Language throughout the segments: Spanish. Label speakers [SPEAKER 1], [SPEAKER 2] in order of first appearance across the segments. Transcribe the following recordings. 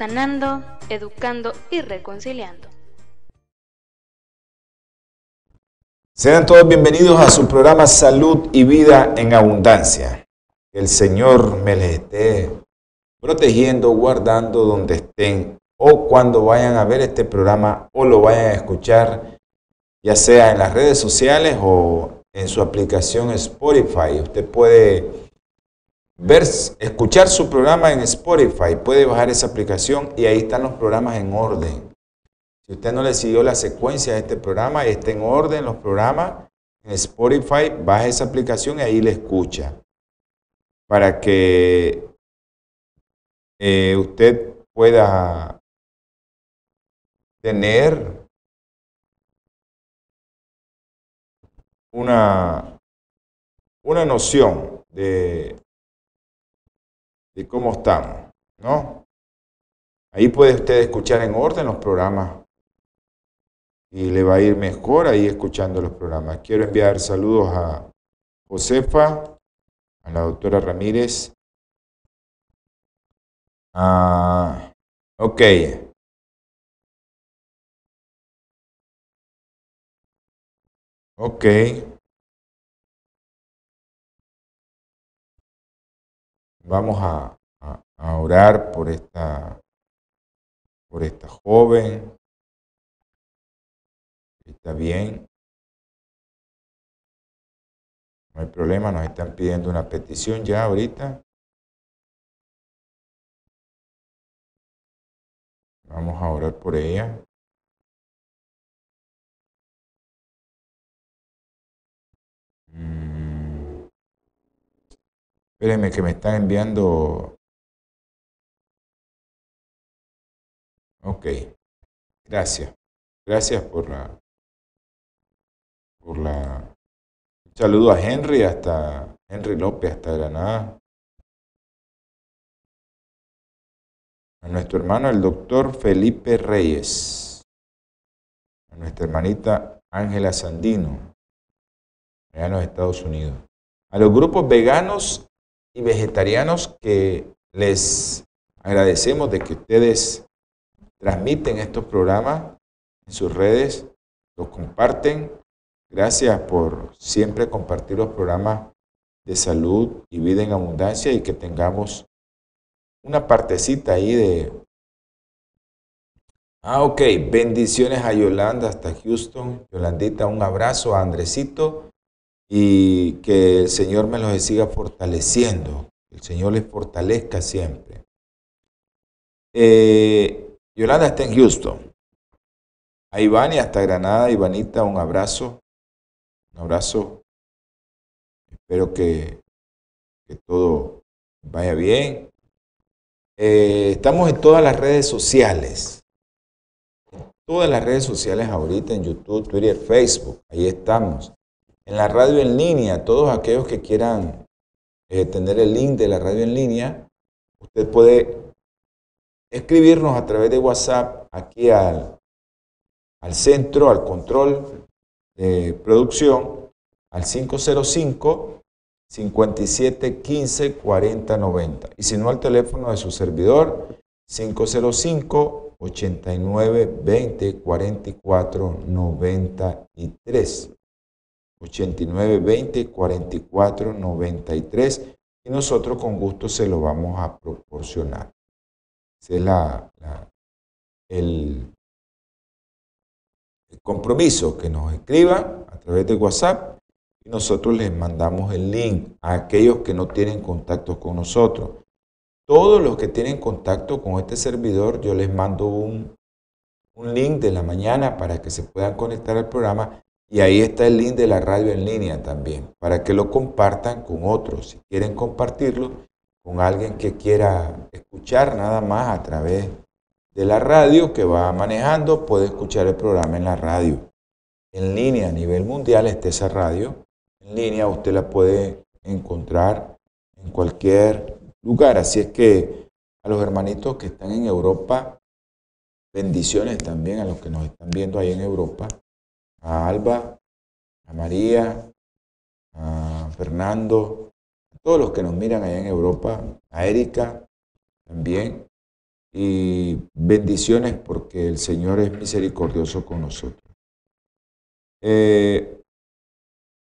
[SPEAKER 1] sanando, educando y reconciliando.
[SPEAKER 2] Sean todos bienvenidos a su programa Salud y Vida en Abundancia. Que el Señor me les esté protegiendo, guardando donde estén o cuando vayan a ver este programa o lo vayan a escuchar, ya sea en las redes sociales o en su aplicación Spotify. Usted puede ver, escuchar su programa en Spotify, puede bajar esa aplicación y ahí están los programas en orden. Si usted no le siguió la secuencia de este programa y está en orden los programas en Spotify, baja esa aplicación y ahí le escucha. Para que eh, usted pueda tener una, una noción de de cómo estamos, ¿no? Ahí puede usted escuchar en orden los programas y le va a ir mejor ahí escuchando los programas. Quiero enviar saludos a Josefa, a la doctora Ramírez. Ah, ok. Ok. Vamos a, orar por esta, por esta joven. Está bien. No hay problema, nos están pidiendo una petición ya ahorita. Vamos a orar por ella. Espérenme que me están enviando. Ok. Gracias. Gracias por la. Por la. Un saludo a Henry hasta. Henry López hasta Granada. A nuestro hermano el doctor Felipe Reyes. A nuestra hermanita Ángela Sandino. Allá en los Estados Unidos. A los grupos veganos y vegetarianos que les agradecemos de que ustedes transmiten estos programas en sus redes, los comparten. Gracias por siempre compartir los programas de salud y vida en abundancia y que tengamos una partecita ahí de... Ah, ok. Bendiciones a Yolanda hasta Houston. Yolandita, un abrazo a Andresito y que el Señor me los siga fortaleciendo, que el Señor les fortalezca siempre. Eh, Yolanda está en Houston. A Iván y hasta Granada, Ivanita, un abrazo. Un abrazo. Espero que, que todo vaya bien. Eh, estamos en todas las redes sociales. En todas las redes sociales ahorita, en YouTube, Twitter, Facebook. Ahí estamos en la radio en línea, todos aquellos que quieran eh, tener el link de la radio en línea, usted puede escribirnos a través de WhatsApp aquí al, al centro, al control de producción, al 505 57 15 40 90. Y si no, al teléfono de su servidor, 505 89 20 44 93. 89 20 44 93 y nosotros con gusto se lo vamos a proporcionar. Es la, el, el compromiso que nos escriban a través de WhatsApp y nosotros les mandamos el link a aquellos que no tienen contacto con nosotros. Todos los que tienen contacto con este servidor, yo les mando un, un link de la mañana para que se puedan conectar al programa y ahí está el link de la radio en línea también, para que lo compartan con otros. Si quieren compartirlo con alguien que quiera escuchar nada más a través de la radio que va manejando, puede escuchar el programa en la radio. En línea a nivel mundial está esa radio. En línea usted la puede encontrar en cualquier lugar. Así es que a los hermanitos que están en Europa, bendiciones también a los que nos están viendo ahí en Europa. A Alba, a María, a Fernando, a todos los que nos miran allá en Europa, a Erika también. Y bendiciones porque el Señor es misericordioso con nosotros. Eh,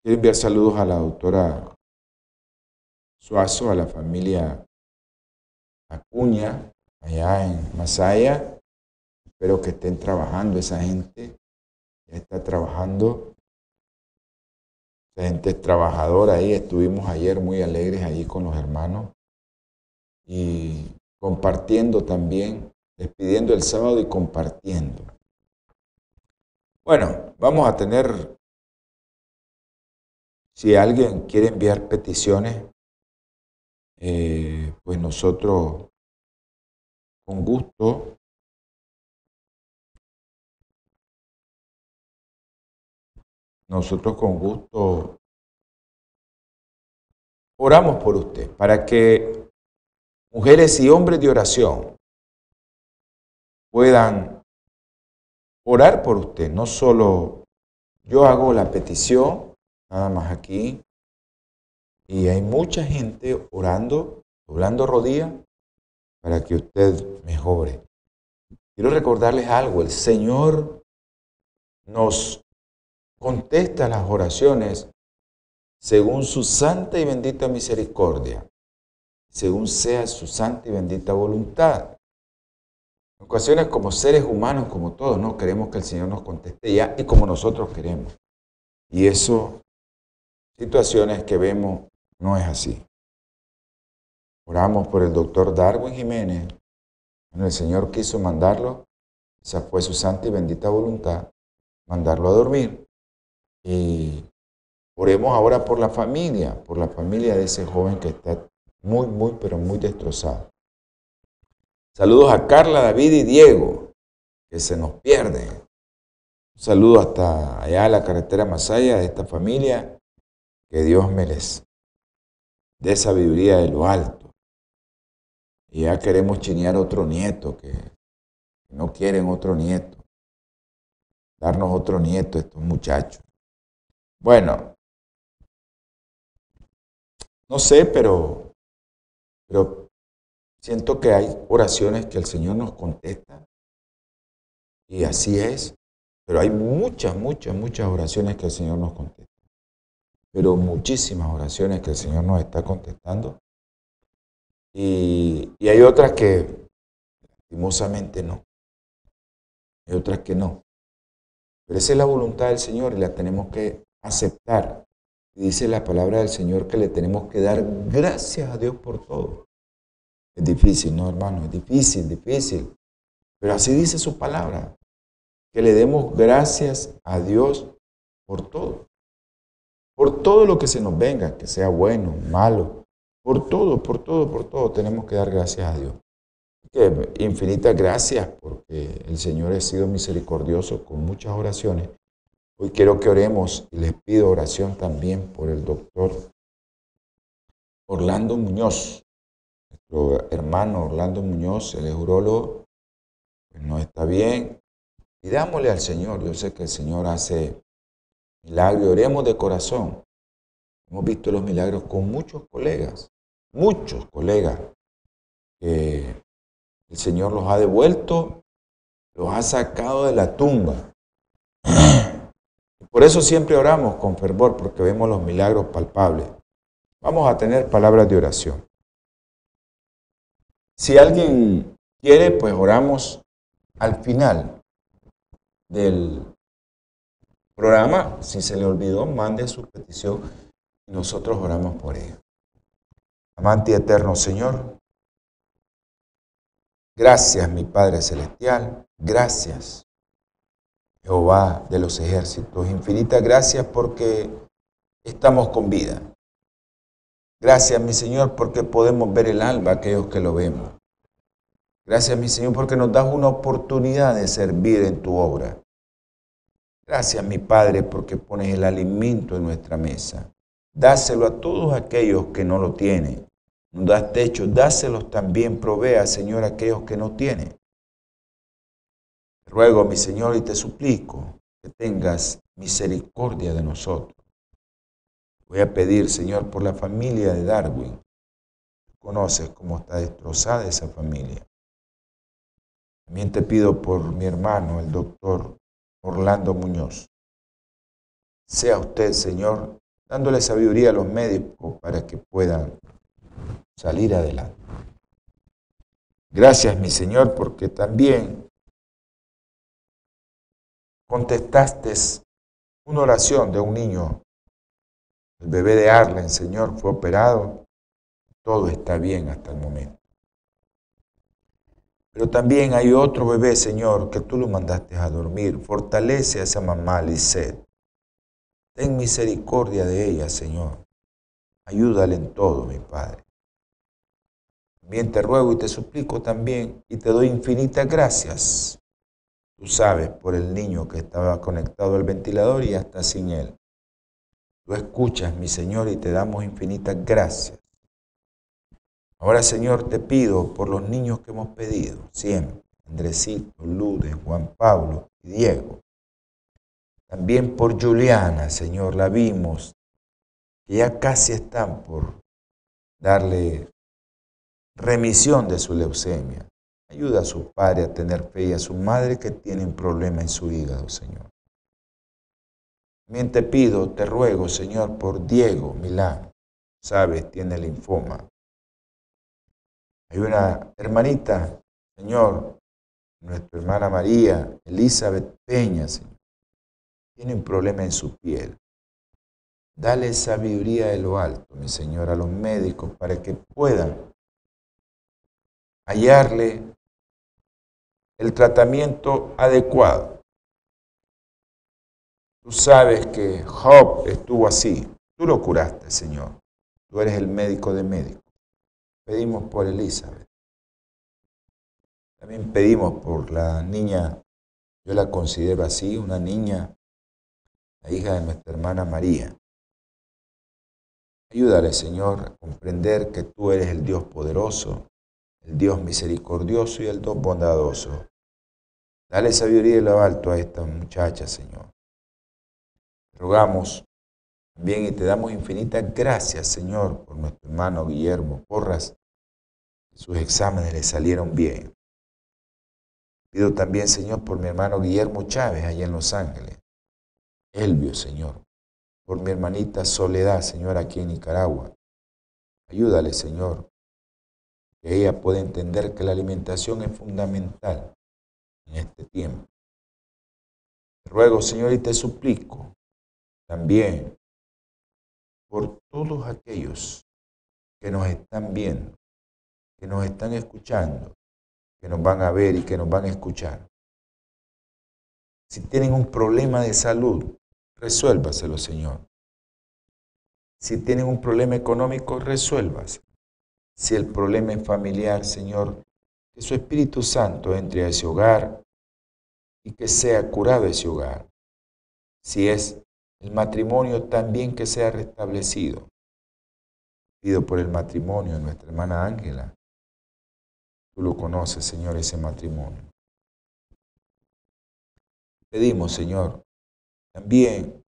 [SPEAKER 2] quiero enviar saludos a la doctora Suazo, a la familia Acuña, allá en Masaya. Espero que estén trabajando esa gente. Está trabajando. Gente trabajadora ahí. Estuvimos ayer muy alegres allí con los hermanos. Y compartiendo también, despidiendo el sábado y compartiendo. Bueno, vamos a tener, si alguien quiere enviar peticiones, eh, pues nosotros con gusto nosotros con gusto oramos por usted para que mujeres y hombres de oración puedan orar por usted. No solo yo hago la petición, nada más aquí, y hay mucha gente orando, doblando rodillas, para que usted mejore. Quiero recordarles algo, el Señor nos contesta las oraciones según su santa y bendita misericordia, según sea su santa y bendita voluntad. En ocasiones como seres humanos, como todos, no queremos que el Señor nos conteste ya y como nosotros queremos. Y eso, situaciones que vemos no es así. Oramos por el doctor Darwin Jiménez. Bueno, el Señor quiso mandarlo, esa fue su santa y bendita voluntad, mandarlo a dormir. Y oremos ahora por la familia, por la familia de ese joven que está muy, muy, pero muy destrozado. Saludos a Carla, David y Diego, que se nos pierden. Un saludo hasta allá a la carretera Masaya de esta familia. Que Dios me les de sabiduría de lo alto. Y ya queremos chinear otro nieto, que no quieren otro nieto. Darnos otro nieto estos muchachos. Bueno, no sé, pero, pero siento que hay oraciones que el Señor nos contesta. Y así es. Pero hay muchas, muchas, muchas oraciones que el Señor nos contesta pero muchísimas oraciones que el Señor nos está contestando. Y, hay otras que lastimosamente no. Hay otras que no. Pero esa es la voluntad del Señor y la tenemos que aceptar. dice la palabra del Señor que le tenemos que dar gracias a Dios por todo. Es difícil, ¿no, hermano? Es difícil, difícil. Pero así dice su palabra. Que le demos gracias a Dios por todo por todo lo que se nos venga, que sea bueno, malo, por todo, por todo, por todo, tenemos que dar gracias a Dios. Infinitas gracias porque el Señor ha sido misericordioso con muchas oraciones. Hoy quiero que oremos y les pido oración también por el doctor Orlando Muñoz, nuestro hermano Orlando Muñoz, el urólogo, pues no está bien. Pidámosle al Señor, yo sé que el Señor hace milagro oremos de corazón. Hemos visto los milagros con muchos colegas, muchos colegas, que el Señor los ha devuelto, los ha sacado de la tumba. Por eso siempre oramos con fervor, porque vemos los milagros palpables. Vamos a tener palabras de oración. Si alguien quiere, pues oramos al final del programa, si se le olvidó, mande su petición y nosotros oramos por ella. Amante eterno Señor, gracias mi Padre Celestial, gracias Jehová de los ejércitos, infinitas gracias porque estamos con vida. Gracias, mi Señor, porque podemos ver el alba aquellos que lo vemos. Gracias, mi Señor, porque nos das una oportunidad de servir en tu obra. Gracias, mi Padre, porque pones el alimento en nuestra mesa. Dáselo a todos aquellos que no lo tienen. Nos das techo, dáselos también, provea, Señor, a aquellos que no tienen. Ruego, mi Señor, y te suplico que tengas misericordia de nosotros. Voy a pedir, Señor, por la familia de Darwin. conoces cómo está destrozada esa familia. También te pido por mi hermano, el doctor Orlando Muñoz. Sea usted, Señor, dándole sabiduría a los médicos para que puedan salir adelante. Gracias, mi Señor, porque también contestaste una oración de un niño el bebé de Arlen, Señor, fue operado. Todo está bien hasta el momento. Pero también hay otro bebé, Señor, que tú lo mandaste a dormir. Fortalece a esa mamá, Lisette. Ten misericordia de ella, Señor. Ayúdale en todo, mi Padre. También te ruego y te suplico también y te doy infinitas gracias. Tú sabes por el niño que estaba conectado al ventilador y hasta sin él. Tú escuchas, mi Señor, y te damos infinitas gracias. Ahora, Señor, te pido por los niños que hemos pedido, siempre, Andresito, Ludes, Juan Pablo y Diego. También por Juliana, Señor, la vimos, que ya casi están por darle remisión de su leucemia. Ayuda a su padre a tener fe y a su madre que tienen problema en su hígado, Señor. También te pido, te ruego, Señor, por Diego Milán. Sabes, tiene linfoma. Hay una hermanita, Señor, nuestra hermana María, Elizabeth Peña, Señor. Tiene un problema en su piel. Dale sabiduría de lo alto, mi Señor, a los médicos para que puedan hallarle el tratamiento adecuado. Tú sabes que Job estuvo así. Tú lo curaste, Señor. Tú eres el médico de médicos. Pedimos por Elizabeth. También pedimos por la niña, yo la considero así, una niña, la hija de nuestra hermana María. Ayúdale, Señor, a comprender que tú eres el Dios poderoso, el Dios misericordioso y el Dios bondadoso. Dale sabiduría y lo alto a esta muchacha, Señor rogamos bien y te damos infinitas gracias, Señor, por nuestro hermano Guillermo Porras. Sus exámenes le salieron bien. Pido también, Señor, por mi hermano Guillermo Chávez, allá en Los Ángeles. Elvio, Señor. Por mi hermanita Soledad, Señor, aquí en Nicaragua. Ayúdale, Señor, que ella pueda entender que la alimentación es fundamental en este tiempo. Ruego, Señor, y te suplico también por todos aquellos que nos están viendo, que nos están escuchando, que nos van a ver y que nos van a escuchar. Si tienen un problema de salud, resuélvaselo, Señor. Si tienen un problema económico, resuélvase. Si el problema es familiar, Señor, que su Espíritu Santo entre a ese hogar y que sea curado ese hogar. Si es el matrimonio también que sea restablecido. Pido por el matrimonio de nuestra hermana Ángela. Tú lo conoces, Señor, ese matrimonio. Pedimos, Señor, también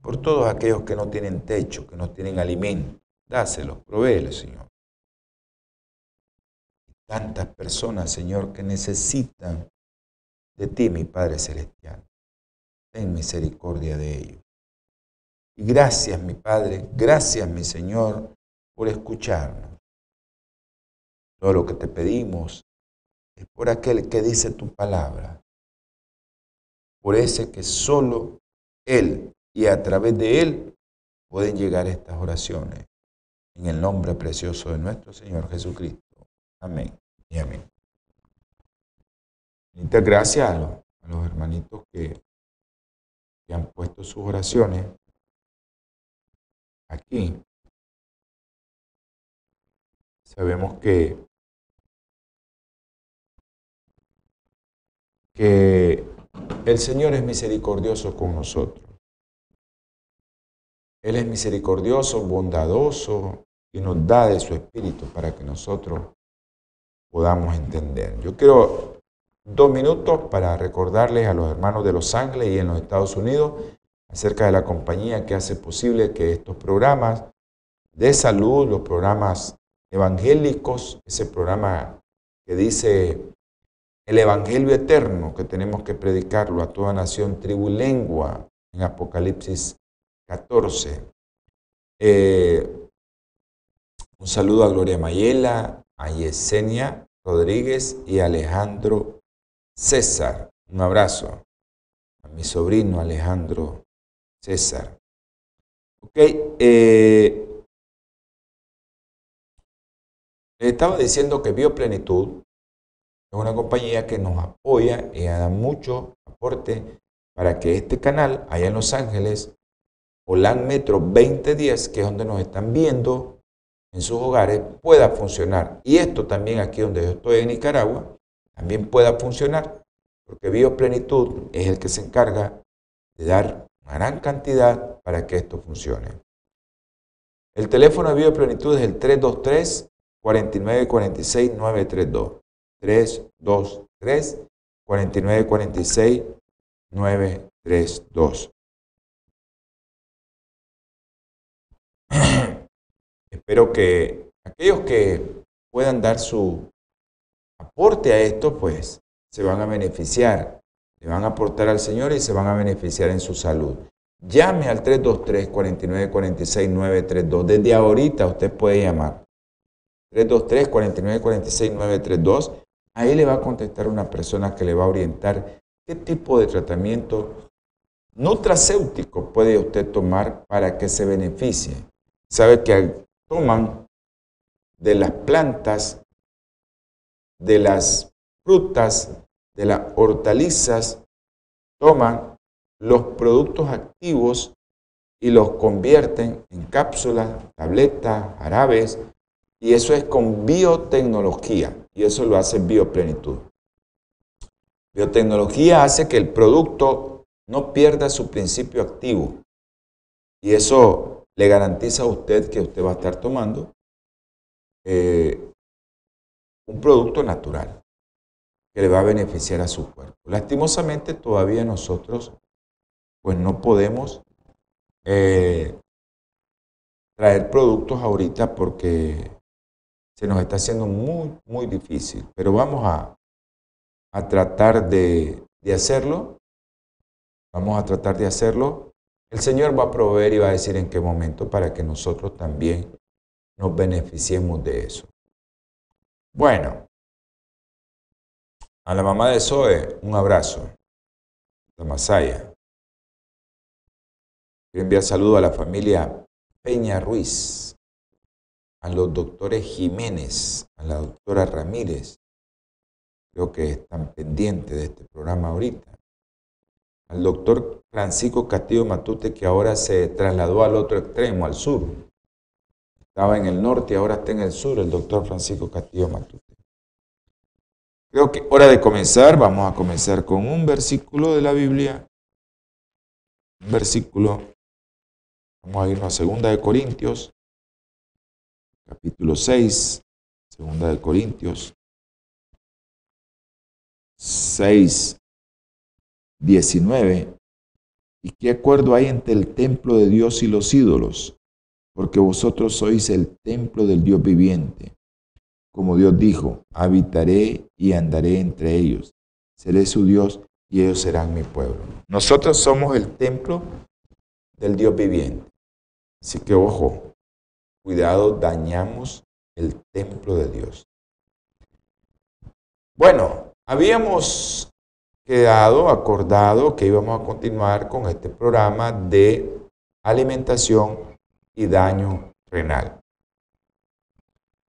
[SPEAKER 2] por todos aquellos que no tienen techo, que no tienen alimento. Dáselos, provéelos, Señor. Tantas personas, Señor, que necesitan de ti, mi Padre Celestial ten misericordia de ellos. Y gracias, mi Padre, gracias, mi Señor, por escucharnos. Todo lo que te pedimos es por aquel que dice tu palabra, por ese que solo Él y a través de Él pueden llegar estas oraciones. En el nombre precioso de nuestro Señor Jesucristo. Amén y amén. Muchas gracias a los, hermanitos que han puesto sus oraciones aquí sabemos que, que el Señor es misericordioso con nosotros. Él es misericordioso, bondadoso y nos da de su espíritu para que nosotros podamos entender. Yo quiero dos minutos para recordarles a los hermanos de Los Ángeles y en los Estados Unidos acerca de la compañía que hace posible que estos programas de salud, los programas evangélicos, ese programa que dice el Evangelio eterno, que tenemos que predicarlo a toda nación, tribu y lengua, en Apocalipsis 14. Eh, un saludo a Gloria Mayela, a Yesenia Rodríguez y Alejandro César. Un abrazo a mi sobrino Alejandro César. Ok, eh, estaba diciendo que Bioplenitud es una compañía que nos apoya y da mucho aporte para que este canal allá en Los Ángeles, Olan Metro 2010, que es donde nos están viendo en sus hogares, pueda funcionar. Y esto también aquí donde yo estoy en Nicaragua, también pueda funcionar, porque Bioplenitud es el que se encarga de dar una gran cantidad para que esto funcione. El teléfono de Bioplenitud es el 323 4946 932. 323 4946 932. Espero que aquellos que puedan dar su aporte a esto, pues se van a beneficiar, le van a aportar al Señor y se van a beneficiar en su salud. Llame al 323 4946 932. Desde ahorita usted puede llamar. 323-4946-932. Ahí le va a contestar una persona que le va a orientar qué tipo de tratamiento nutracéutico puede usted tomar para que se beneficie. Sabe que toman de las plantas, de las frutas, de las hortalizas, toman los productos activos y los convierten en cápsulas, tabletas, jarabes, y eso es con biotecnología. Y eso lo hace bioplenitud. Biotecnología hace que el producto no pierda su principio activo. Y eso le garantiza a usted que usted va a estar tomando eh, un producto natural que le va a beneficiar a su cuerpo. Lastimosamente todavía nosotros pues no podemos eh, traer productos ahorita porque se nos está haciendo muy, muy difícil, pero vamos a, a tratar de, de hacerlo. Vamos a tratar de hacerlo. El Señor va a proveer y va a decir en qué momento para que nosotros también nos beneficiemos de eso. Bueno, a la mamá de Zoe, un abrazo. La Masaya. Quiero enviar saludo a la familia Peña Ruiz a los doctores Jiménez, a la doctora Ramírez, creo que están pendientes de este programa ahorita, al doctor Francisco Castillo Matute, que ahora se trasladó al otro extremo, al sur. Estaba en el norte y ahora está en el sur, el doctor Francisco Castillo Matute. Creo que hora de comenzar, vamos a comenzar con un versículo de la Biblia, un versículo, vamos a irnos a segunda de Corintios, capítulo 6, segunda de Corintios 6, 19. ¿Y qué acuerdo hay entre el templo de Dios y los ídolos? Porque vosotros sois el templo del Dios viviente. Como Dios dijo, habitaré y andaré entre ellos. Seré su Dios y ellos serán mi pueblo. Nosotros somos el templo del Dios viviente. Así que ojo, cuidado, dañamos el templo de Dios. Bueno, habíamos quedado acordado que íbamos a continuar con este programa de alimentación y daño renal.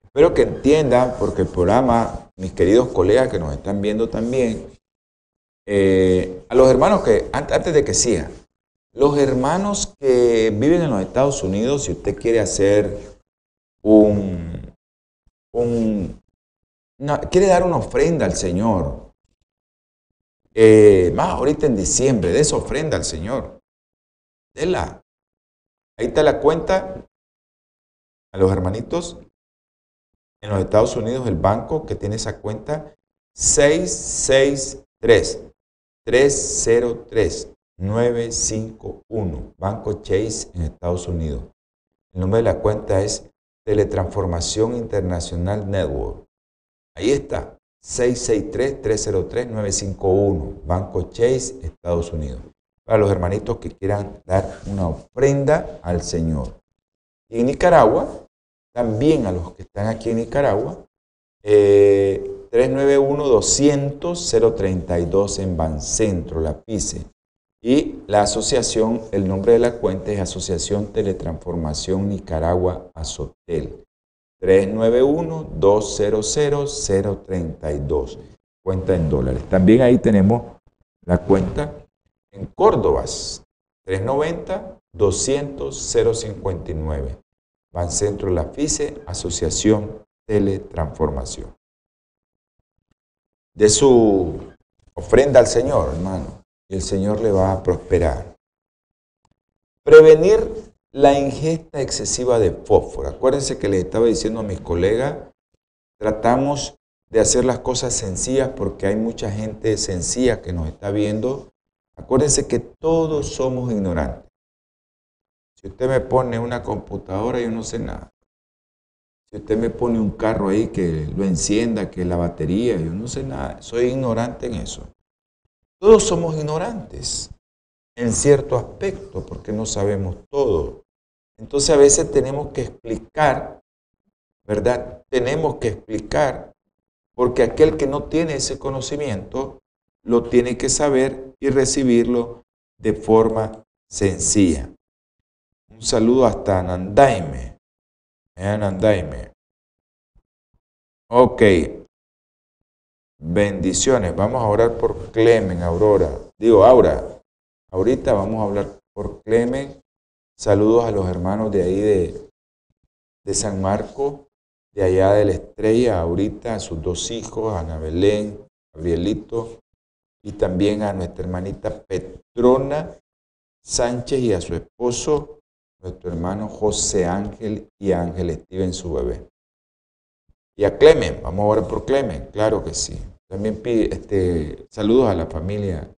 [SPEAKER 2] Espero que entiendan, porque el programa, mis queridos colegas que nos están viendo también, eh, a los hermanos que, antes de que sigan, los hermanos que viven en los Estados Unidos, si usted quiere hacer un, un, quiere dar una ofrenda al Señor. Eh, más ahorita en diciembre, de esa ofrenda al Señor. Dela. Ahí está la cuenta a los hermanitos en los Estados Unidos, el banco que tiene esa cuenta 663 303 951, Banco Chase en Estados Unidos. El nombre de la cuenta es Teletransformación Internacional Network. Ahí está, 663-303-951, Banco Chase, Estados Unidos. Para los hermanitos que quieran dar una ofrenda al Señor. Y en Nicaragua, también a los que están aquí en Nicaragua, 391-200-032 eh, en Bancentro, la PICE. Y la asociación, el nombre de la cuenta es Asociación Teletransformación Nicaragua Azotel. 391-200-032. Cuenta en dólares. También ahí tenemos la cuenta en Córdoba. 390-200-059. Bancentro La FICE, Asociación Teletransformación. De su ofrenda al Señor, hermano el Señor le va a prosperar. Prevenir la ingesta excesiva de fósforo. Acuérdense que les estaba diciendo a mis colegas, tratamos de hacer las cosas sencillas porque hay mucha gente sencilla que nos está viendo. Acuérdense que todos somos ignorantes. Si usted me pone una computadora, yo no sé nada. Si usted me pone un carro ahí que lo encienda, que la batería, yo no sé nada. Soy ignorante en eso. Todos somos ignorantes en cierto aspecto porque no sabemos todo. Entonces a veces tenemos que explicar, ¿verdad? Tenemos que explicar porque aquel que no tiene ese conocimiento lo tiene que saber y recibirlo de forma sencilla. Un saludo hasta Nandaime. Nandaime. Ok, Bendiciones. Vamos a orar por Clemen, Aurora. Digo, Aura. Ahorita vamos a hablar por Clemen. Saludos a los hermanos de ahí de, de San Marco, de allá de la estrella, ahorita a sus dos hijos, Ana Belén, Gabrielito, y también a nuestra hermanita Petrona Sánchez y a su esposo, nuestro hermano José Ángel y Ángel Steven, su bebé. Y a Clemen, vamos a orar por Clemen, claro que sí. También pide este, saludos a la familia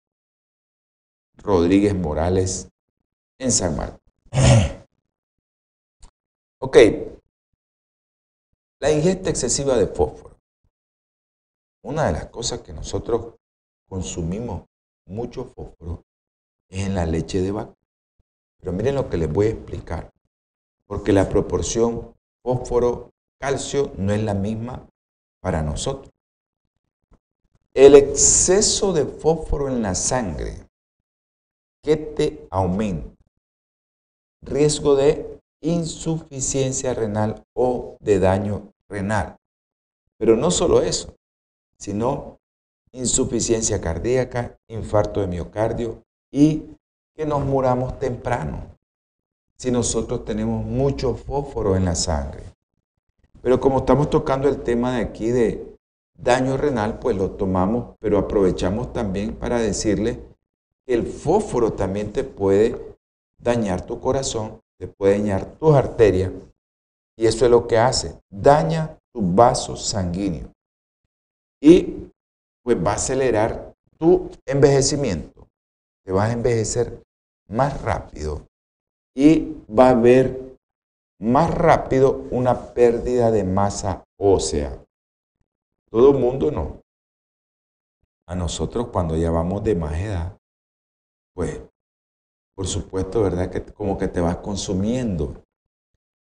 [SPEAKER 2] Rodríguez Morales en San Marcos. Ok, la ingesta excesiva de fósforo. Una de las cosas que nosotros consumimos mucho fósforo es en la leche de vaca. Pero miren lo que les voy a explicar. Porque la proporción fósforo-calcio no es la misma para nosotros. El exceso de fósforo en la sangre que te aumenta. Riesgo de insuficiencia renal o de daño renal. Pero no solo eso, sino insuficiencia cardíaca, infarto de miocardio y que nos muramos temprano si nosotros tenemos mucho fósforo en la sangre. Pero como estamos tocando el tema de aquí de daño renal, pues lo tomamos, pero aprovechamos también para decirle que el fósforo también te puede dañar tu corazón, te puede dañar tus arterias, y eso es lo que hace, daña tus vasos sanguíneos. Y pues va a acelerar tu envejecimiento, te vas a envejecer más rápido y va a haber más rápido una pérdida de masa ósea. Todo el mundo no. A nosotros cuando ya vamos de más edad, pues, por supuesto, ¿verdad? Que como que te vas consumiendo.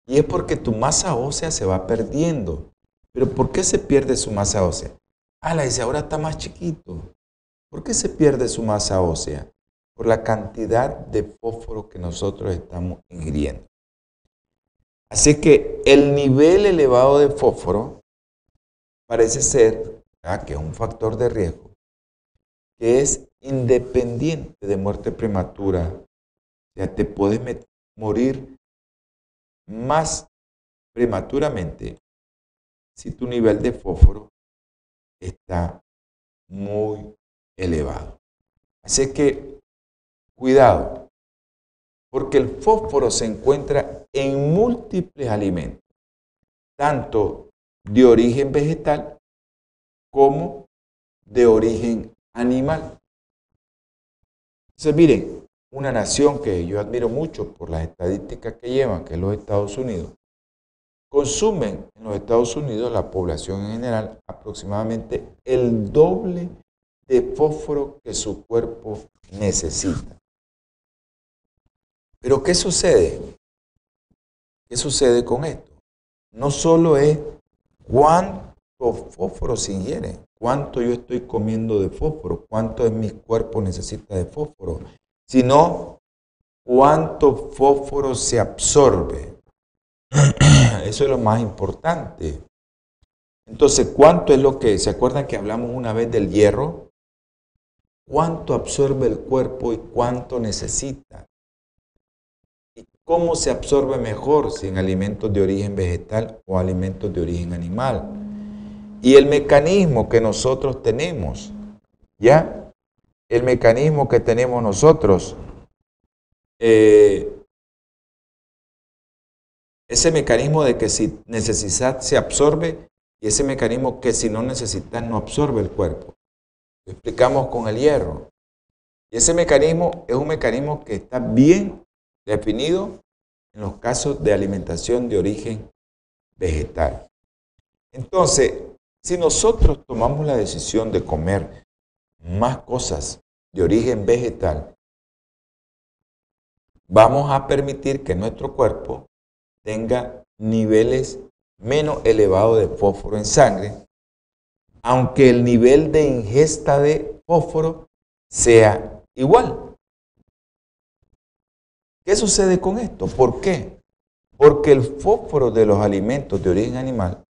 [SPEAKER 2] Y es porque tu masa ósea se va perdiendo. Pero ¿por qué se pierde su masa ósea? La dice, ahora está más chiquito. ¿Por qué se pierde su masa ósea? Por la cantidad de fósforo que nosotros estamos ingiriendo. Así que el nivel elevado de fósforo parece ser que es un factor de riesgo que es independiente de muerte prematura. O sea, te puedes morir más prematuramente si tu nivel de fósforo está muy elevado. Así que, cuidado, porque el fósforo se encuentra en múltiples alimentos, tanto de origen vegetal como de origen animal. Entonces, miren, una nación que yo admiro mucho por las estadísticas que llevan, que es los Estados Unidos, consumen en los Estados Unidos la población en general aproximadamente el doble de fósforo que su cuerpo necesita. Pero ¿qué sucede? ¿Qué sucede con esto? No solo es cuánto fósforo se ingiere, cuánto yo estoy comiendo de fósforo, cuánto es mi cuerpo necesita de fósforo, sino cuánto fósforo se absorbe. Eso es lo más importante. Entonces, ¿cuánto es lo que, se acuerdan que hablamos una vez del hierro? ¿Cuánto absorbe el cuerpo y cuánto necesita? ¿Y cómo se absorbe mejor si en alimentos de origen vegetal o alimentos de origen animal? Y el mecanismo que nosotros tenemos, ¿ya? El mecanismo que tenemos nosotros eh, ese mecanismo de que si necesitas se absorbe y ese mecanismo que si no necesitas no absorbe el cuerpo. Lo explicamos con el hierro. Y ese mecanismo es un mecanismo que está bien definido en los casos de alimentación de origen vegetal. Entonces, si nosotros tomamos la decisión de comer más cosas de origen vegetal, vamos a permitir que nuestro cuerpo tenga niveles menos elevados de fósforo en sangre, aunque el nivel de ingesta de fósforo sea igual. ¿Qué sucede con esto? ¿Por qué? Porque el fósforo de los alimentos de origen animal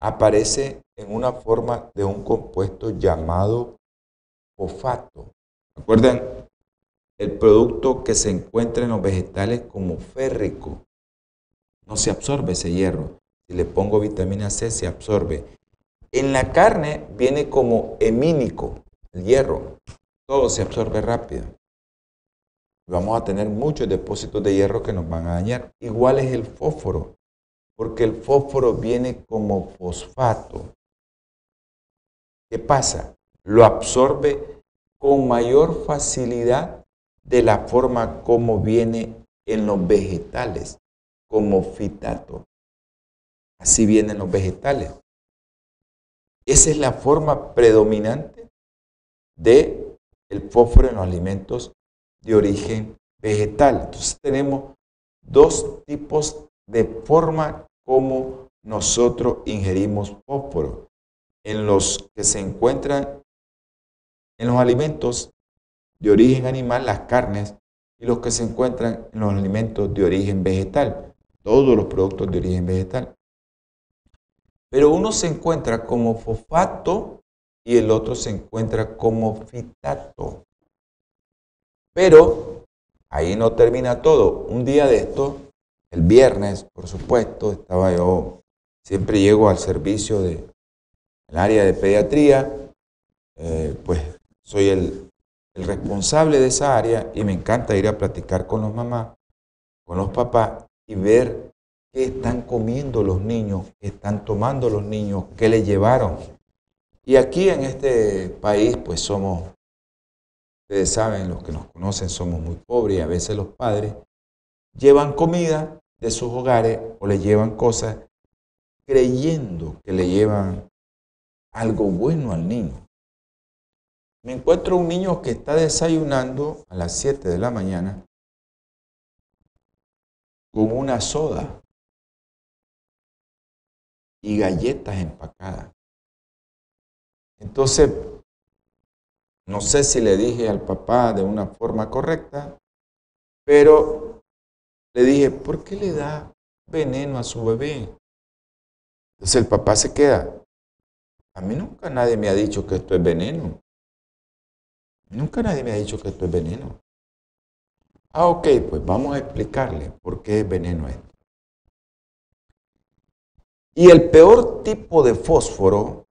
[SPEAKER 2] aparece en una forma de un compuesto llamado fosfato. ¿Recuerdan? El producto que se encuentra en los vegetales como férrico no se absorbe ese hierro. Si le pongo vitamina C, se absorbe. En la carne viene como hemínico, el hierro. Todo se absorbe rápido. Vamos a tener muchos depósitos de hierro que nos van a dañar. Igual es el fósforo, porque el fósforo viene como fosfato. ¿Qué pasa? Lo absorbe con mayor facilidad de la forma como viene en los vegetales como fitato. Así vienen los vegetales. Esa es la forma predominante de el fósforo en los alimentos de origen vegetal. Entonces tenemos dos tipos de forma como nosotros ingerimos fósforo. En los que se encuentran en los alimentos de origen animal, las carnes, y los que se encuentran en los alimentos de origen vegetal todos los productos de origen vegetal. Pero uno se encuentra como fosfato y el otro se encuentra como fitato. Pero ahí no termina todo. Un día de esto, el viernes, por supuesto, estaba yo, siempre llego al servicio del área de pediatría, eh, pues soy el, el responsable de esa área y me encanta ir a platicar con los mamás, con los papás y ver qué están comiendo los niños, qué están tomando los niños, qué les llevaron. Y aquí en este país, pues somos, ustedes saben, los que nos conocen, somos muy pobres y a veces los padres llevan comida de sus hogares o le llevan cosas creyendo que le llevan algo bueno al niño. Me encuentro un niño que está desayunando a las 7 de la mañana con una soda y galletas empacadas. Entonces, no sé si le dije al papá de una forma correcta, pero le dije, ¿por qué le da veneno a su bebé? Entonces el papá se queda. A mí nunca nadie me ha dicho que esto es veneno. Nunca nadie me ha dicho que esto es veneno. Ah, ok, pues vamos a explicarle por qué es veneno esto. Y el peor tipo de fósforo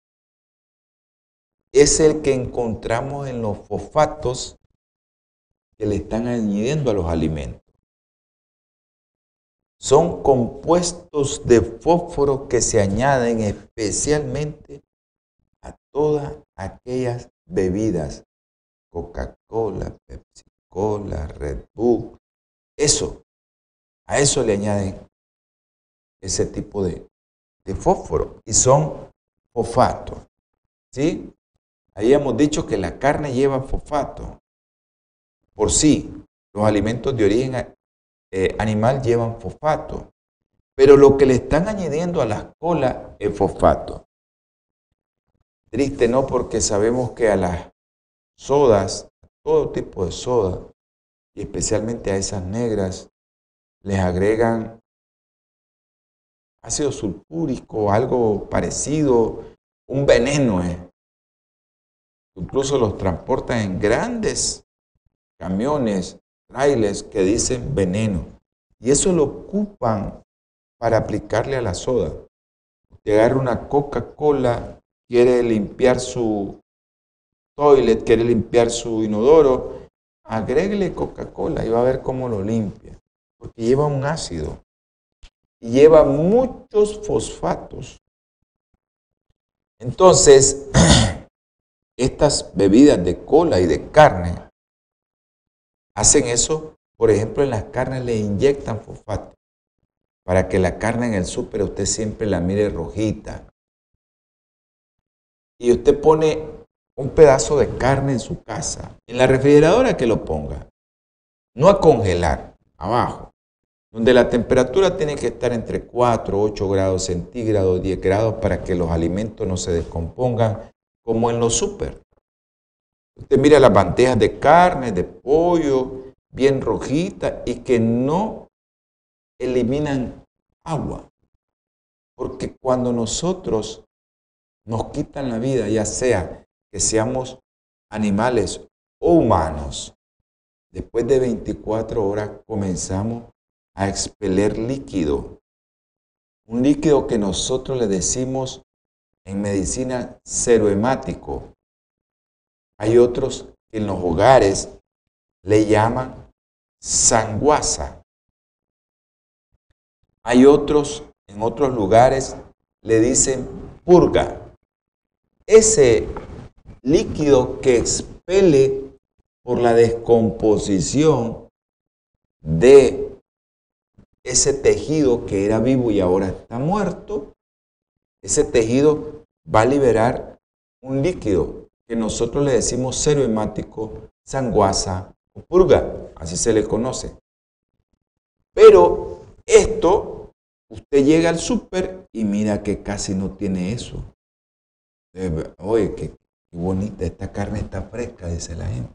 [SPEAKER 2] es el que encontramos en los fosfatos que le están añadiendo a los alimentos. Son compuestos de fósforo que se añaden especialmente a todas aquellas bebidas, Coca-Cola, Pepsi-Cola, Red Bull, eso, a eso le añaden ese tipo de, fósforo y son fosfatos. ¿Sí? Ahí hemos dicho que la carne lleva fosfato. Por sí, los alimentos de origen eh, animal llevan fosfato. Pero lo que le están añadiendo a las colas es fosfato. Triste, ¿no? Porque sabemos que a las sodas, todo tipo de soda, y especialmente a esas negras, les agregan ácido sulfúrico, algo parecido, un veneno. Eh. Incluso los transportan en grandes camiones, trailers que dicen veneno. Y eso lo ocupan para aplicarle a la soda. Usted una Coca-Cola, quiere limpiar su toilet, quiere limpiar su inodoro, agréguele Coca-Cola y va a ver cómo lo limpia. Porque lleva un ácido y lleva muchos fosfatos. Entonces, estas bebidas de cola y de carne hacen eso, por ejemplo, en las carnes le inyectan fosfato para que la carne en el súper usted siempre la mire rojita. Y usted pone un pedazo de carne en su casa, en la refrigeradora que lo ponga, no a congelar, abajo donde la temperatura tiene que estar entre 4, 8 grados centígrados, 10 grados para que los alimentos no se descompongan, como en los súper. Usted mira las bandejas de carne, de pollo, bien rojitas y que no eliminan agua. Porque cuando nosotros nos quitan la vida, ya sea que seamos animales o humanos, después de 24 horas comenzamos a expeler líquido. Un líquido que nosotros le decimos en medicina cerohemático. Hay otros que en los hogares le llaman sanguasa. Hay otros en otros lugares le dicen purga. Ese líquido que expele por la descomposición de ese tejido que era vivo y ahora está muerto, ese tejido va a liberar un líquido que nosotros le decimos serohemático, sanguasa o purga, así se le conoce. Pero esto, usted llega al súper y mira que casi no tiene eso. Oye, qué, qué bonita, esta carne está fresca, dice la gente.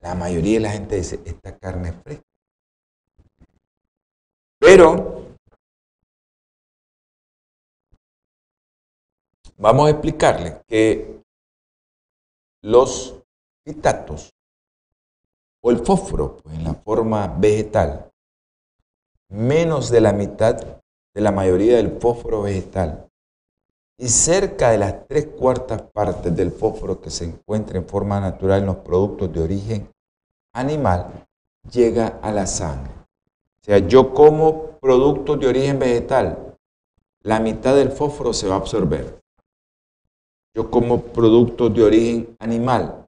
[SPEAKER 2] La mayoría de la gente dice, esta carne es fresca. Pero vamos a explicarle que los fitatos o el fósforo pues, en la forma vegetal, menos de la mitad de la mayoría del fósforo vegetal y cerca de las tres cuartas partes del fósforo que se encuentra en forma natural en los productos de origen animal llega a la sangre sea, yo como productos de origen vegetal, la mitad del fósforo se va a absorber. Yo como productos de origen animal,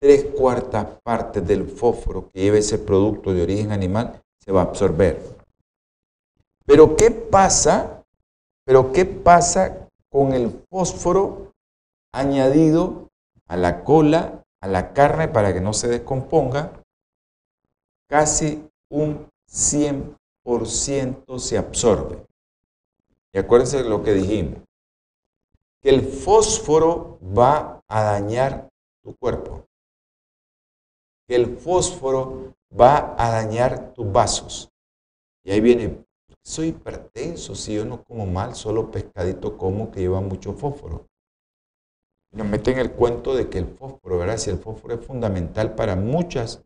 [SPEAKER 2] tres cuartas partes del fósforo que lleva ese producto de origen animal se va a absorber. Pero ¿qué pasa? Pero ¿qué pasa con el fósforo añadido a la cola, a la carne para que no se descomponga? Casi un 100% se absorbe. Y acuérdense de lo que dijimos, que el fósforo va a dañar tu cuerpo, que el fósforo va a dañar tus vasos. Y ahí viene, soy hipertenso, si yo no como mal, solo pescadito como que lleva mucho fósforo. Nos meten el cuento de que el fósforo, ¿verdad? Si el fósforo es fundamental para muchas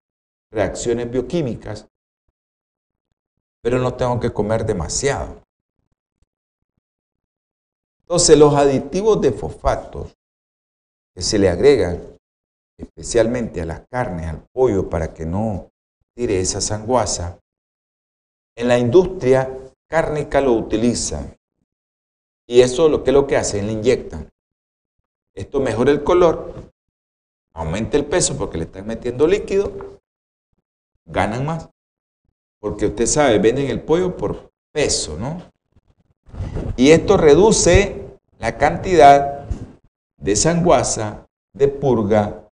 [SPEAKER 2] reacciones bioquímicas, pero no tengo que comer demasiado. Entonces, los aditivos de fosfatos que se le agregan especialmente a las carnes, al pollo, para que no tire esa sanguaza, en la industria cárnica lo utilizan. Y eso lo que es lo que hacen, le inyectan. Esto mejora el color, aumenta el peso porque le están metiendo líquido, ganan más. Porque usted sabe, venden el pollo por peso, ¿no? Y esto reduce la cantidad de sanguaza, de purga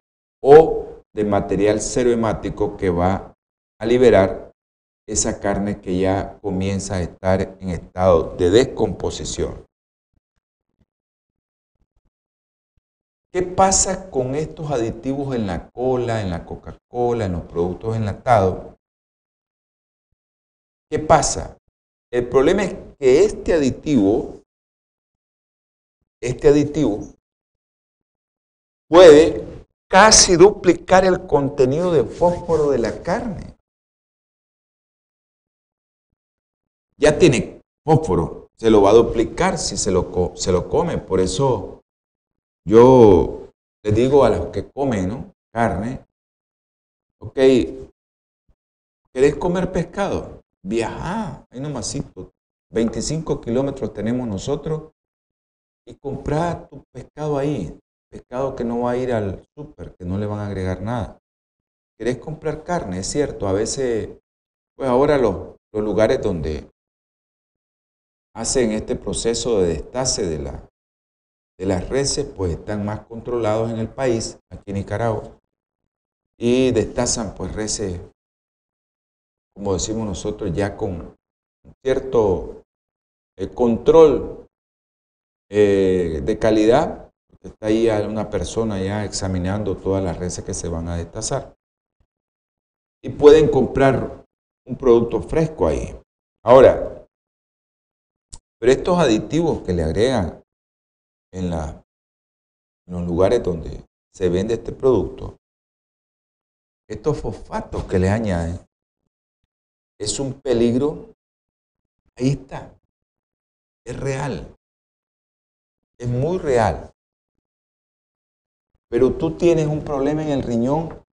[SPEAKER 2] o de material cerohemático que va a liberar esa carne que ya comienza a estar en estado de descomposición. ¿Qué pasa con estos aditivos en la cola, en la Coca-Cola, en los productos enlatados? ¿Qué pasa? El problema es que este aditivo, este aditivo, puede casi duplicar el contenido de fósforo de la carne. Ya tiene fósforo, se lo va a duplicar si se lo, se lo come. Por eso yo les digo a los que comen carne, ok, ¿querés comer pescado? Viajá, ahí nomasito, 25 kilómetros tenemos nosotros y comprar tu pescado ahí, pescado que no va a ir al súper, que no le van a agregar nada. ¿Querés comprar carne? Es cierto, a veces, pues ahora los, los lugares donde hacen este proceso de destace de la, de las reses, pues están más controlados en el país, aquí en Nicaragua, y destazan pues reses, como decimos nosotros, ya con cierto eh, control eh, de calidad, está ahí una persona ya examinando todas las reses que se van a destazar. Y pueden comprar un producto fresco ahí. Ahora, pero estos aditivos que le agregan en, los lugares donde se vende este producto, estos fosfatos que le añaden, es un peligro. Ahí está. Es real. Es muy real. Pero tú tienes un problema en el riñón,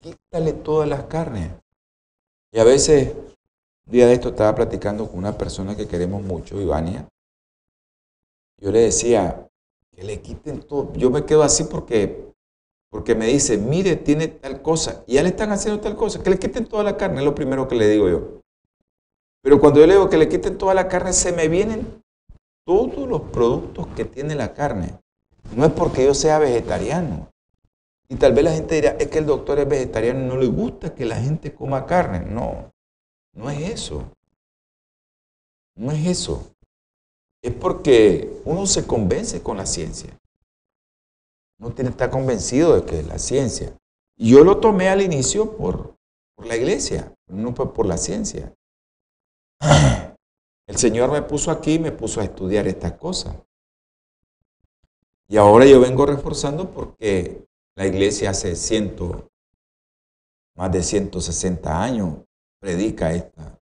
[SPEAKER 2] quítale todas las carnes. Y a veces, un día de esto estaba platicando con una persona que queremos mucho, Ivania, yo le decía, que le quiten todo. Yo me quedo así porque, porque me dice, mire, tiene tal cosa. Y ya le están haciendo tal cosa. Que le quiten toda la carne, es lo primero que le digo yo. Pero cuando yo le digo que le quiten toda la carne, se me vienen todos los productos que tiene la carne. No es porque yo sea vegetariano. Y tal vez la gente dirá, es que el doctor es vegetariano y no le gusta que la gente coma carne. No, no es eso. No es eso es porque uno se convence con la ciencia. Uno estar convencido de que la ciencia. yo lo tomé al inicio por, por la iglesia, no por la ciencia. El Señor me puso aquí, me puso a estudiar estas cosas. Y ahora yo vengo reforzando porque la iglesia hace ciento, más de 160 años predica esta,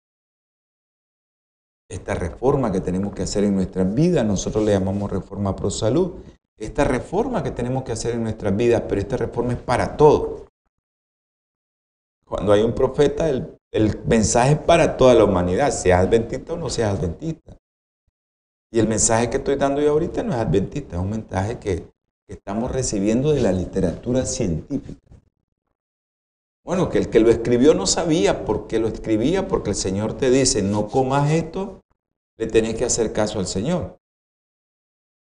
[SPEAKER 2] esta reforma que tenemos que hacer en nuestras vidas, nosotros le llamamos reforma pro salud, esta reforma que tenemos que hacer en nuestras vidas, pero esta reforma es para todos. Cuando hay un profeta, el, mensaje es para toda la humanidad, sea adventista o no sea adventista. Y el mensaje que estoy dando yo ahorita no es adventista, es un mensaje que, que estamos recibiendo de la literatura científica. Bueno, que el que lo escribió no sabía por qué lo escribía, porque el Señor te dice, no comas esto le tenés que hacer caso al Señor.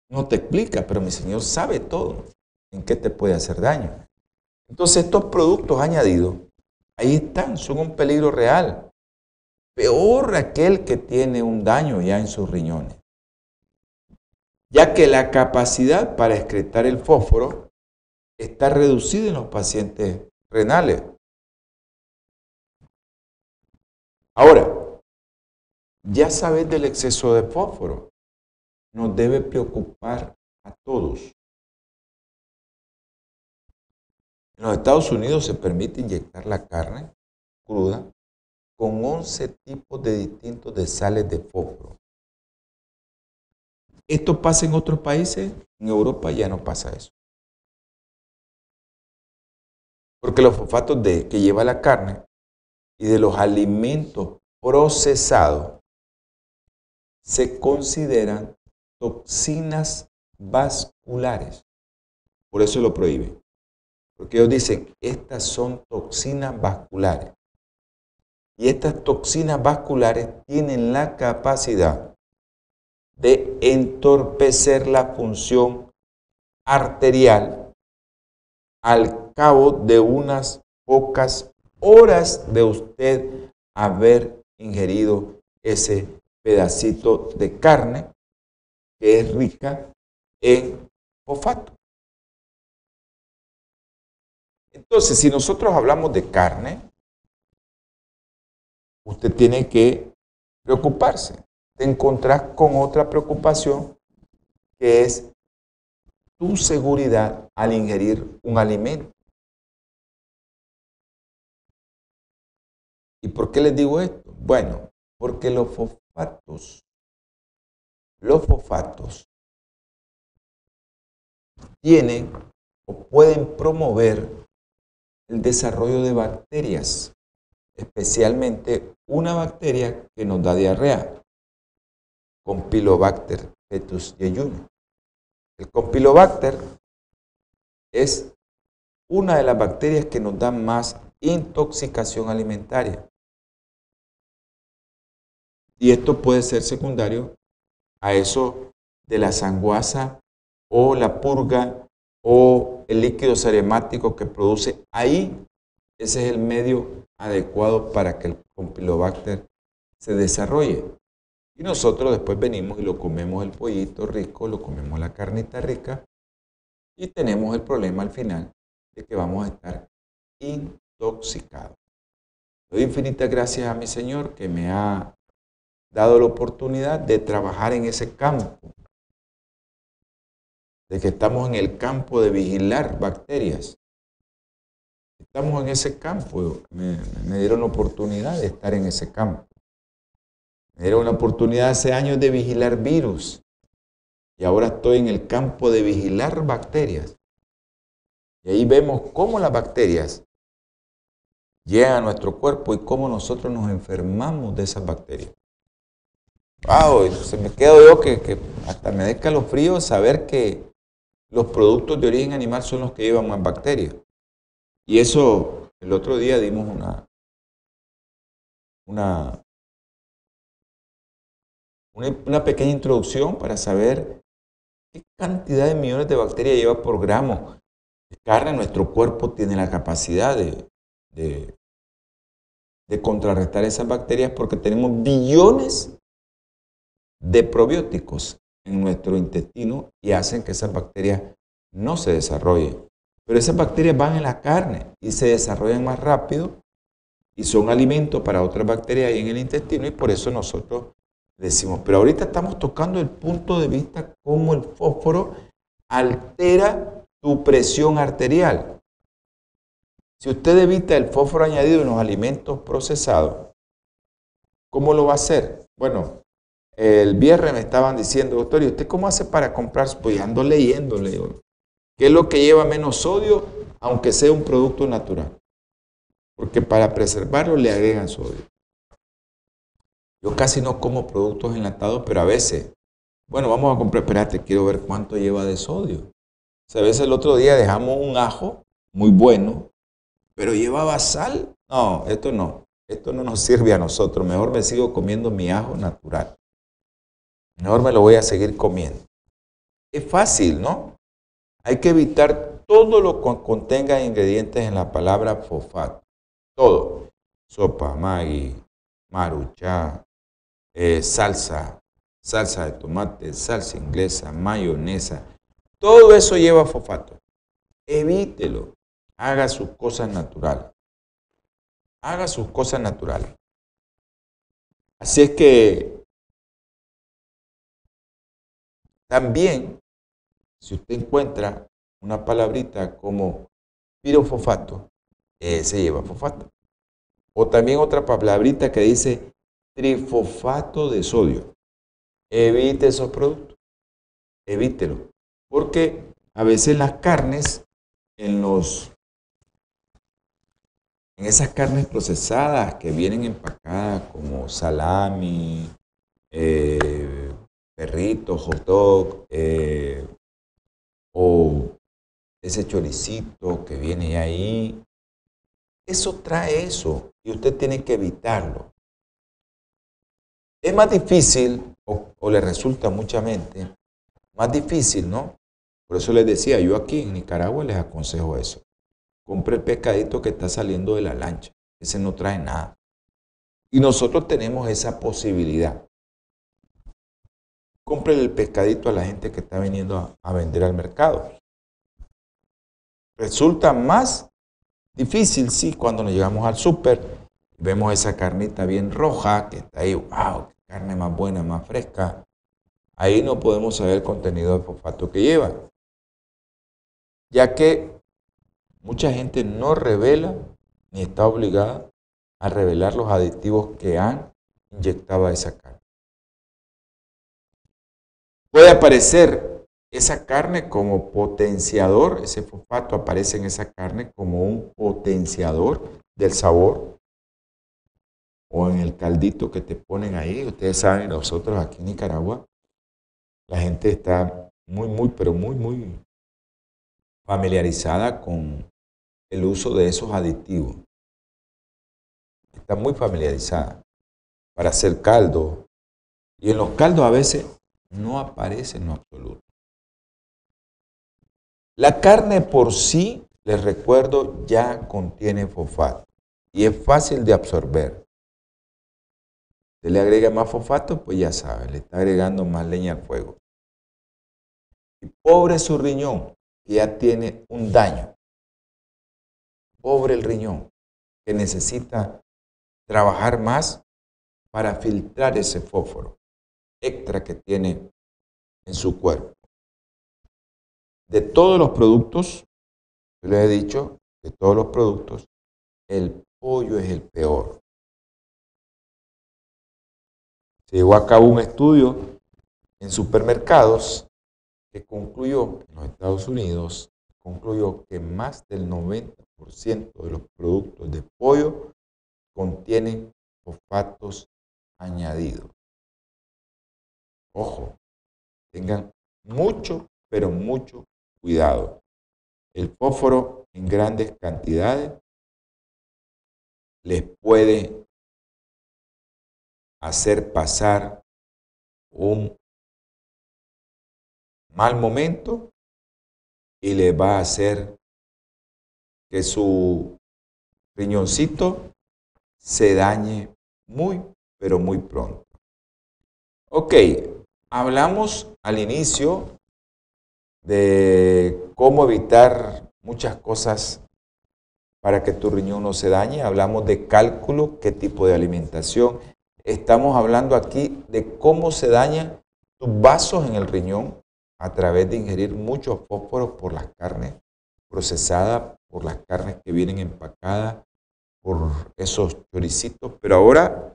[SPEAKER 2] No te explica, pero mi Señor sabe todo en qué te puede hacer daño. Entonces estos productos añadidos, ahí están, son un peligro real. Peor aquel que tiene un daño ya en sus riñones. Ya que la capacidad para excretar el fósforo está reducida en los pacientes renales. Ahora, ya sabes del exceso de fósforo. Nos debe preocupar a todos. En los Estados Unidos se permite inyectar la carne cruda con 11 tipos de distintos de sales de fósforo. Esto pasa en otros países, en Europa ya no pasa eso. Porque los fosfatos de, que lleva la carne y de los alimentos procesados se consideran toxinas vasculares. Por eso lo prohíben. Porque ellos dicen, estas son toxinas vasculares. Y estas toxinas vasculares tienen la capacidad de entorpecer la función arterial al cabo de unas pocas horas de usted haber ingerido ese pedacito de carne que es rica en fosfato. Entonces, si nosotros hablamos de carne, usted tiene que preocuparse. Te encontrás con otra preocupación que es tu seguridad al ingerir un alimento. ¿Y por qué les digo esto? Bueno, porque los fosfatos, los fosfatos tienen o pueden promover el desarrollo de bacterias, especialmente una bacteria que nos da diarrea, Compilobacter fetus yeyuni. El Compilobacter es una de las bacterias que nos da más intoxicación alimentaria. Y esto puede ser secundario a eso de la sanguasa o la purga o el líquido seremático que produce ahí. Ese es el medio adecuado para que el Compilobacter se desarrolle. Y nosotros después venimos y lo comemos el pollito rico, lo comemos la carnita rica y tenemos el problema al final de que vamos a estar intoxicados. Doy infinitas gracias a mi Señor que me ha dado la oportunidad de trabajar en ese campo, de que estamos en el campo de vigilar bacterias. Estamos en ese campo, me, me dieron la oportunidad de estar en ese campo. Era una oportunidad hace años de vigilar virus. Y ahora estoy en el campo de vigilar bacterias. Y ahí vemos cómo las bacterias llegan a nuestro cuerpo y cómo nosotros nos enfermamos de esas bacterias. Wow, se me quedo yo que, que hasta me dé frío saber que los productos de origen animal son los que llevan más bacterias. Y eso, el otro día dimos una, una una, pequeña introducción para saber qué cantidad de millones de bacterias lleva por gramo de carne. Nuestro cuerpo tiene la capacidad de, de, de contrarrestar esas bacterias porque tenemos billones de probióticos en nuestro intestino y hacen que esas bacterias no se desarrollen. Pero esas bacterias van en la carne y se desarrollan más rápido y son alimento para otras bacterias en el intestino y por eso nosotros decimos. Pero ahorita estamos tocando el punto de vista cómo el fósforo altera tu presión arterial. Si usted evita el fósforo añadido en los alimentos procesados, ¿cómo lo va a hacer? Bueno, el viernes me estaban diciendo, doctor, ¿y usted cómo hace para comprar? Pues ando leyéndole. ¿Qué es lo que lleva menos sodio, aunque sea un producto natural? Porque para preservarlo le agregan sodio. Yo casi no como productos enlatados, pero a veces, bueno, vamos a comprar, espérate, quiero ver cuánto lleva de sodio. O sea, a veces el otro día dejamos un ajo muy bueno, pero llevaba sal. No, esto no. Esto no nos sirve a nosotros. Mejor me sigo comiendo mi ajo natural. Mejor me lo voy a seguir comiendo. Es fácil, ¿no? Hay que evitar todo lo que contenga ingredientes en la palabra fosfato. Todo. Sopa, maggi, maruchá, eh, salsa, salsa de tomate, salsa inglesa, mayonesa. Todo eso lleva fosfato. Evítelo. Haga sus cosas naturales. Haga sus cosas naturales. Así es que también, si usted encuentra una palabrita como pirofosfato, se lleva fosfato. O también otra palabrita que dice trifosfato de sodio. Evite esos productos. evítelo. Porque a veces las carnes, en los en esas carnes procesadas que vienen empacadas como salami, eh, perrito, hot dog, eh, o ese choricito que viene ahí, eso trae eso y usted tiene que evitarlo. Es más difícil, o, o le resulta mucha mente, más difícil, ¿no? Por eso les decía, yo aquí en Nicaragua les aconsejo eso. Compre el pescadito que está saliendo de la lancha. Ese no trae nada. Y nosotros tenemos esa posibilidad. Compre el pescadito a la gente que está viniendo a, vender al mercado. Resulta más difícil, sí, cuando nos llegamos al súper, vemos esa carnita bien roja, que está ahí, wow, qué carne más buena, más fresca. Ahí no podemos saber el contenido de fosfato que lleva ya que mucha gente no revela ni está obligada a revelar los aditivos que han inyectado a esa carne. Puede aparecer esa carne como potenciador, ese fosfato aparece en esa carne como un potenciador del sabor o en el caldito que te ponen ahí. Ustedes saben, nosotros aquí en Nicaragua, la gente está muy, muy, pero muy, muy familiarizada con el uso de esos aditivos. Está muy familiarizada para hacer caldo. Y en los caldos a veces no aparece en lo absoluto. La carne por sí, les recuerdo, ya contiene fosfato y es fácil de absorber. Se le agrega más fosfato, pues ya sabe, le está agregando más leña al fuego. Y pobre su riñón, ya tiene un daño. Pobre el riñón, que necesita trabajar más para filtrar ese fósforo extra que tiene en su cuerpo. De todos los productos, yo les he dicho, de todos los productos, el pollo es el peor. Se llevó a cabo un estudio en supermercados que concluyó en los Estados Unidos, concluyó que más del 90% de los productos de pollo contienen fosfatos añadidos. Ojo, tengan mucho, pero mucho cuidado. El fósforo en grandes cantidades les puede hacer pasar un mal momento y le va a hacer que su riñoncito se dañe muy, pero muy pronto. Ok, hablamos al inicio de cómo evitar muchas cosas para que tu riñón no se dañe. Hablamos de cálculo, qué tipo de alimentación. Estamos hablando aquí de cómo se dañan tus vasos en el riñón, a través de ingerir muchos fósforos por las carnes procesadas, por las carnes que vienen empacadas, por esos choricitos. Pero ahora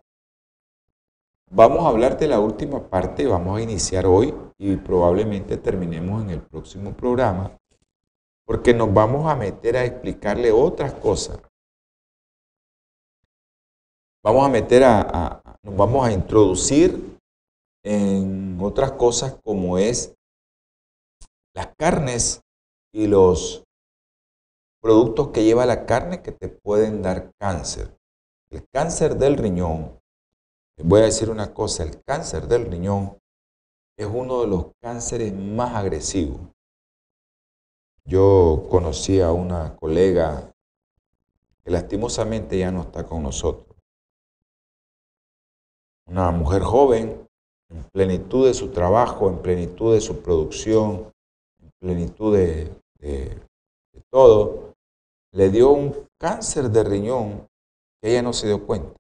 [SPEAKER 2] vamos a hablar de la última parte, vamos a iniciar hoy y probablemente terminemos en el próximo programa, porque nos vamos a meter a explicarle otras cosas. Vamos a meter a, nos vamos a introducir en otras cosas como es las carnes y los productos que lleva la carne que te pueden dar cáncer. El cáncer del riñón, voy a decir una cosa, el cáncer del riñón es uno de los cánceres más agresivos. Yo conocí a una colega que lastimosamente ya no está con nosotros. Una mujer joven, en plenitud de su trabajo, en plenitud de su producción, plenitud de, todo, le dio un cáncer de riñón que ella no se dio cuenta.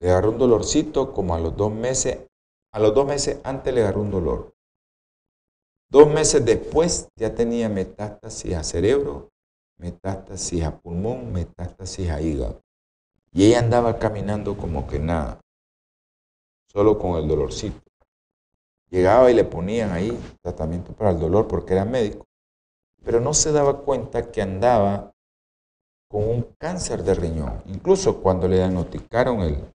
[SPEAKER 2] Le agarró un dolorcito como a los dos meses, a los dos meses antes le agarró un dolor. Dos meses después ya tenía metástasis a cerebro, metástasis a pulmón, metástasis a hígado. Y ella andaba caminando como que nada, solo con el dolorcito. llegaba y le ponían ahí tratamiento para el dolor porque era médico, pero no se daba cuenta que andaba con un cáncer de riñón. Incluso cuando le diagnosticaron el,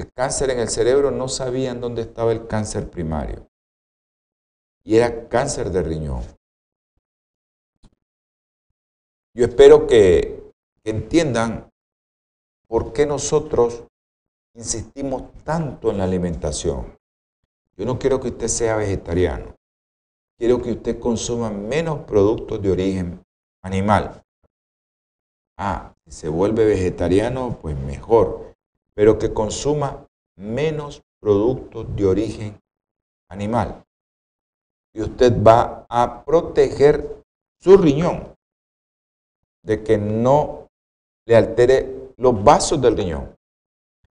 [SPEAKER 2] el cáncer en el cerebro, no sabían dónde estaba el cáncer primario. Y era cáncer de riñón. Yo espero que, entiendan por qué nosotros insistimos tanto en la alimentación. Yo no quiero que usted sea vegetariano. Quiero que usted consuma menos productos de origen animal. Ah, si se vuelve vegetariano, pues mejor. Pero que consuma menos productos de origen animal. Y usted va a proteger su riñón de que no le altere los vasos del riñón.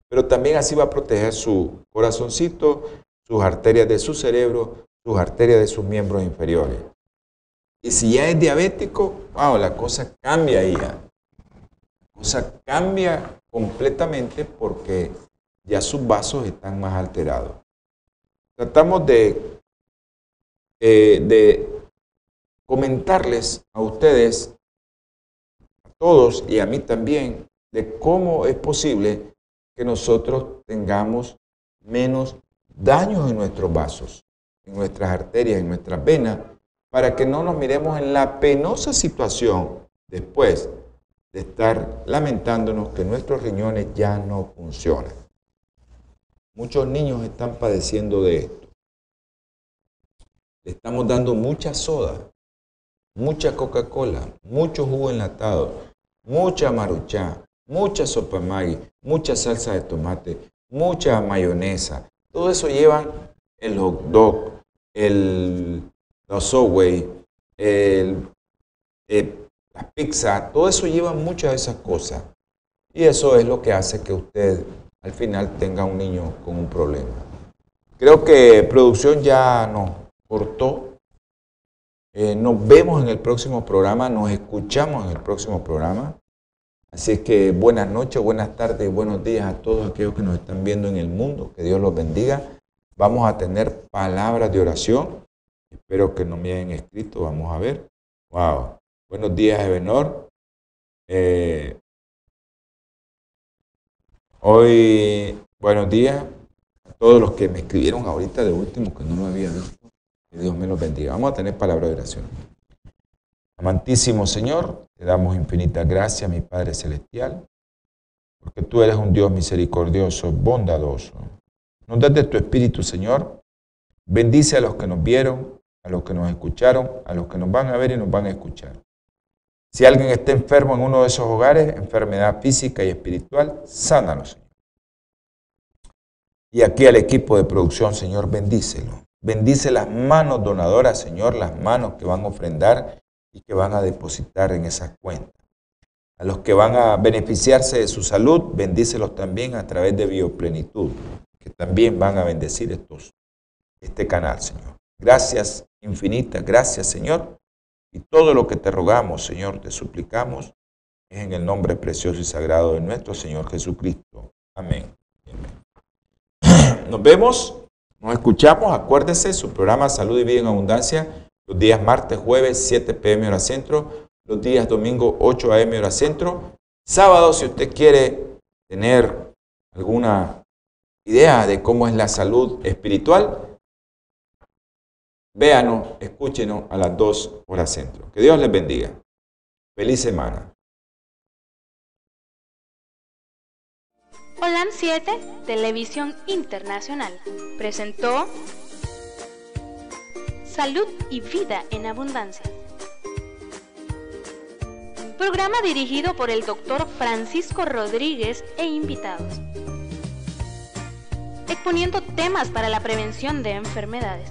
[SPEAKER 2] Pero también así va a proteger su corazoncito, sus arterias de su cerebro, sus arterias de sus miembros inferiores. Y si ya es diabético, wow, la cosa cambia ahí ya. La cosa cambia completamente porque ya sus vasos están más alterados. Tratamos de, eh, de comentarles a ustedes todos y a mí también de cómo es posible que nosotros tengamos menos daños en nuestros vasos, en nuestras arterias, en nuestras venas, para que no nos miremos en la penosa situación después de estar lamentándonos que nuestros riñones ya no funcionan. Muchos niños están padeciendo de esto. Le estamos dando mucha soda, mucha Coca-Cola, mucho jugo enlatado, mucha maruchá, mucha sopa Maggi, mucha salsa de tomate, mucha mayonesa. Todo eso lleva el hot dog, el, los subway, el, eh, la pizza, todo eso lleva muchas de esas cosas. Y eso es lo que hace que usted al final tenga un niño con un problema. Creo que producción ya nos cortó eh, nos vemos en el próximo programa, nos escuchamos en el próximo programa. Así es que buenas noches, buenas tardes buenos días a todos aquellos que nos están viendo en el mundo. Que Dios los bendiga. Vamos a tener palabras de oración. Espero que no me hayan escrito. Vamos a ver. Wow. Buenos días, Ebenor. Eh, hoy, buenos días a todos los que me escribieron ahorita de último, que no lo había visto. Dios me los bendiga. Vamos a tener palabra de oración. Amantísimo Señor, te damos infinita gracia, mi Padre Celestial, porque tú eres un Dios misericordioso, bondadoso. Nos das de tu Espíritu, Señor. Bendice a los que nos vieron, a los que nos escucharon, a los que nos van a ver y nos van a escuchar. Si alguien está enfermo en uno de esos hogares, enfermedad física y espiritual, sánalo, Señor. Y aquí al equipo de producción, Señor, bendícelo. Bendice las manos donadoras, Señor, las manos que van a ofrendar y que van a depositar en esa cuenta. A los que van a beneficiarse de su salud, bendícelos también a través de Bioplenitud, que también van a bendecir este canal, Señor. Gracias infinitas, gracias, Señor. Y todo lo que te rogamos, Señor, te suplicamos, es en el nombre precioso y sagrado de nuestro Señor Jesucristo. Amén. Nos vemos nos escuchamos, acuérdense, su programa Salud y Vida en Abundancia, los días martes, jueves, 7 pm hora centro, los días domingo, 8 am hora centro. Sábado, si usted quiere tener alguna idea de cómo es la salud espiritual, véanos, escúchenos a las 2 horas centro. Que Dios les bendiga. Feliz semana.
[SPEAKER 1] Holan 7, Televisión Internacional, presentó Salud y Vida en Abundancia. Programa dirigido por el doctor Francisco Rodríguez e invitados. Exponiendo temas para la prevención de enfermedades.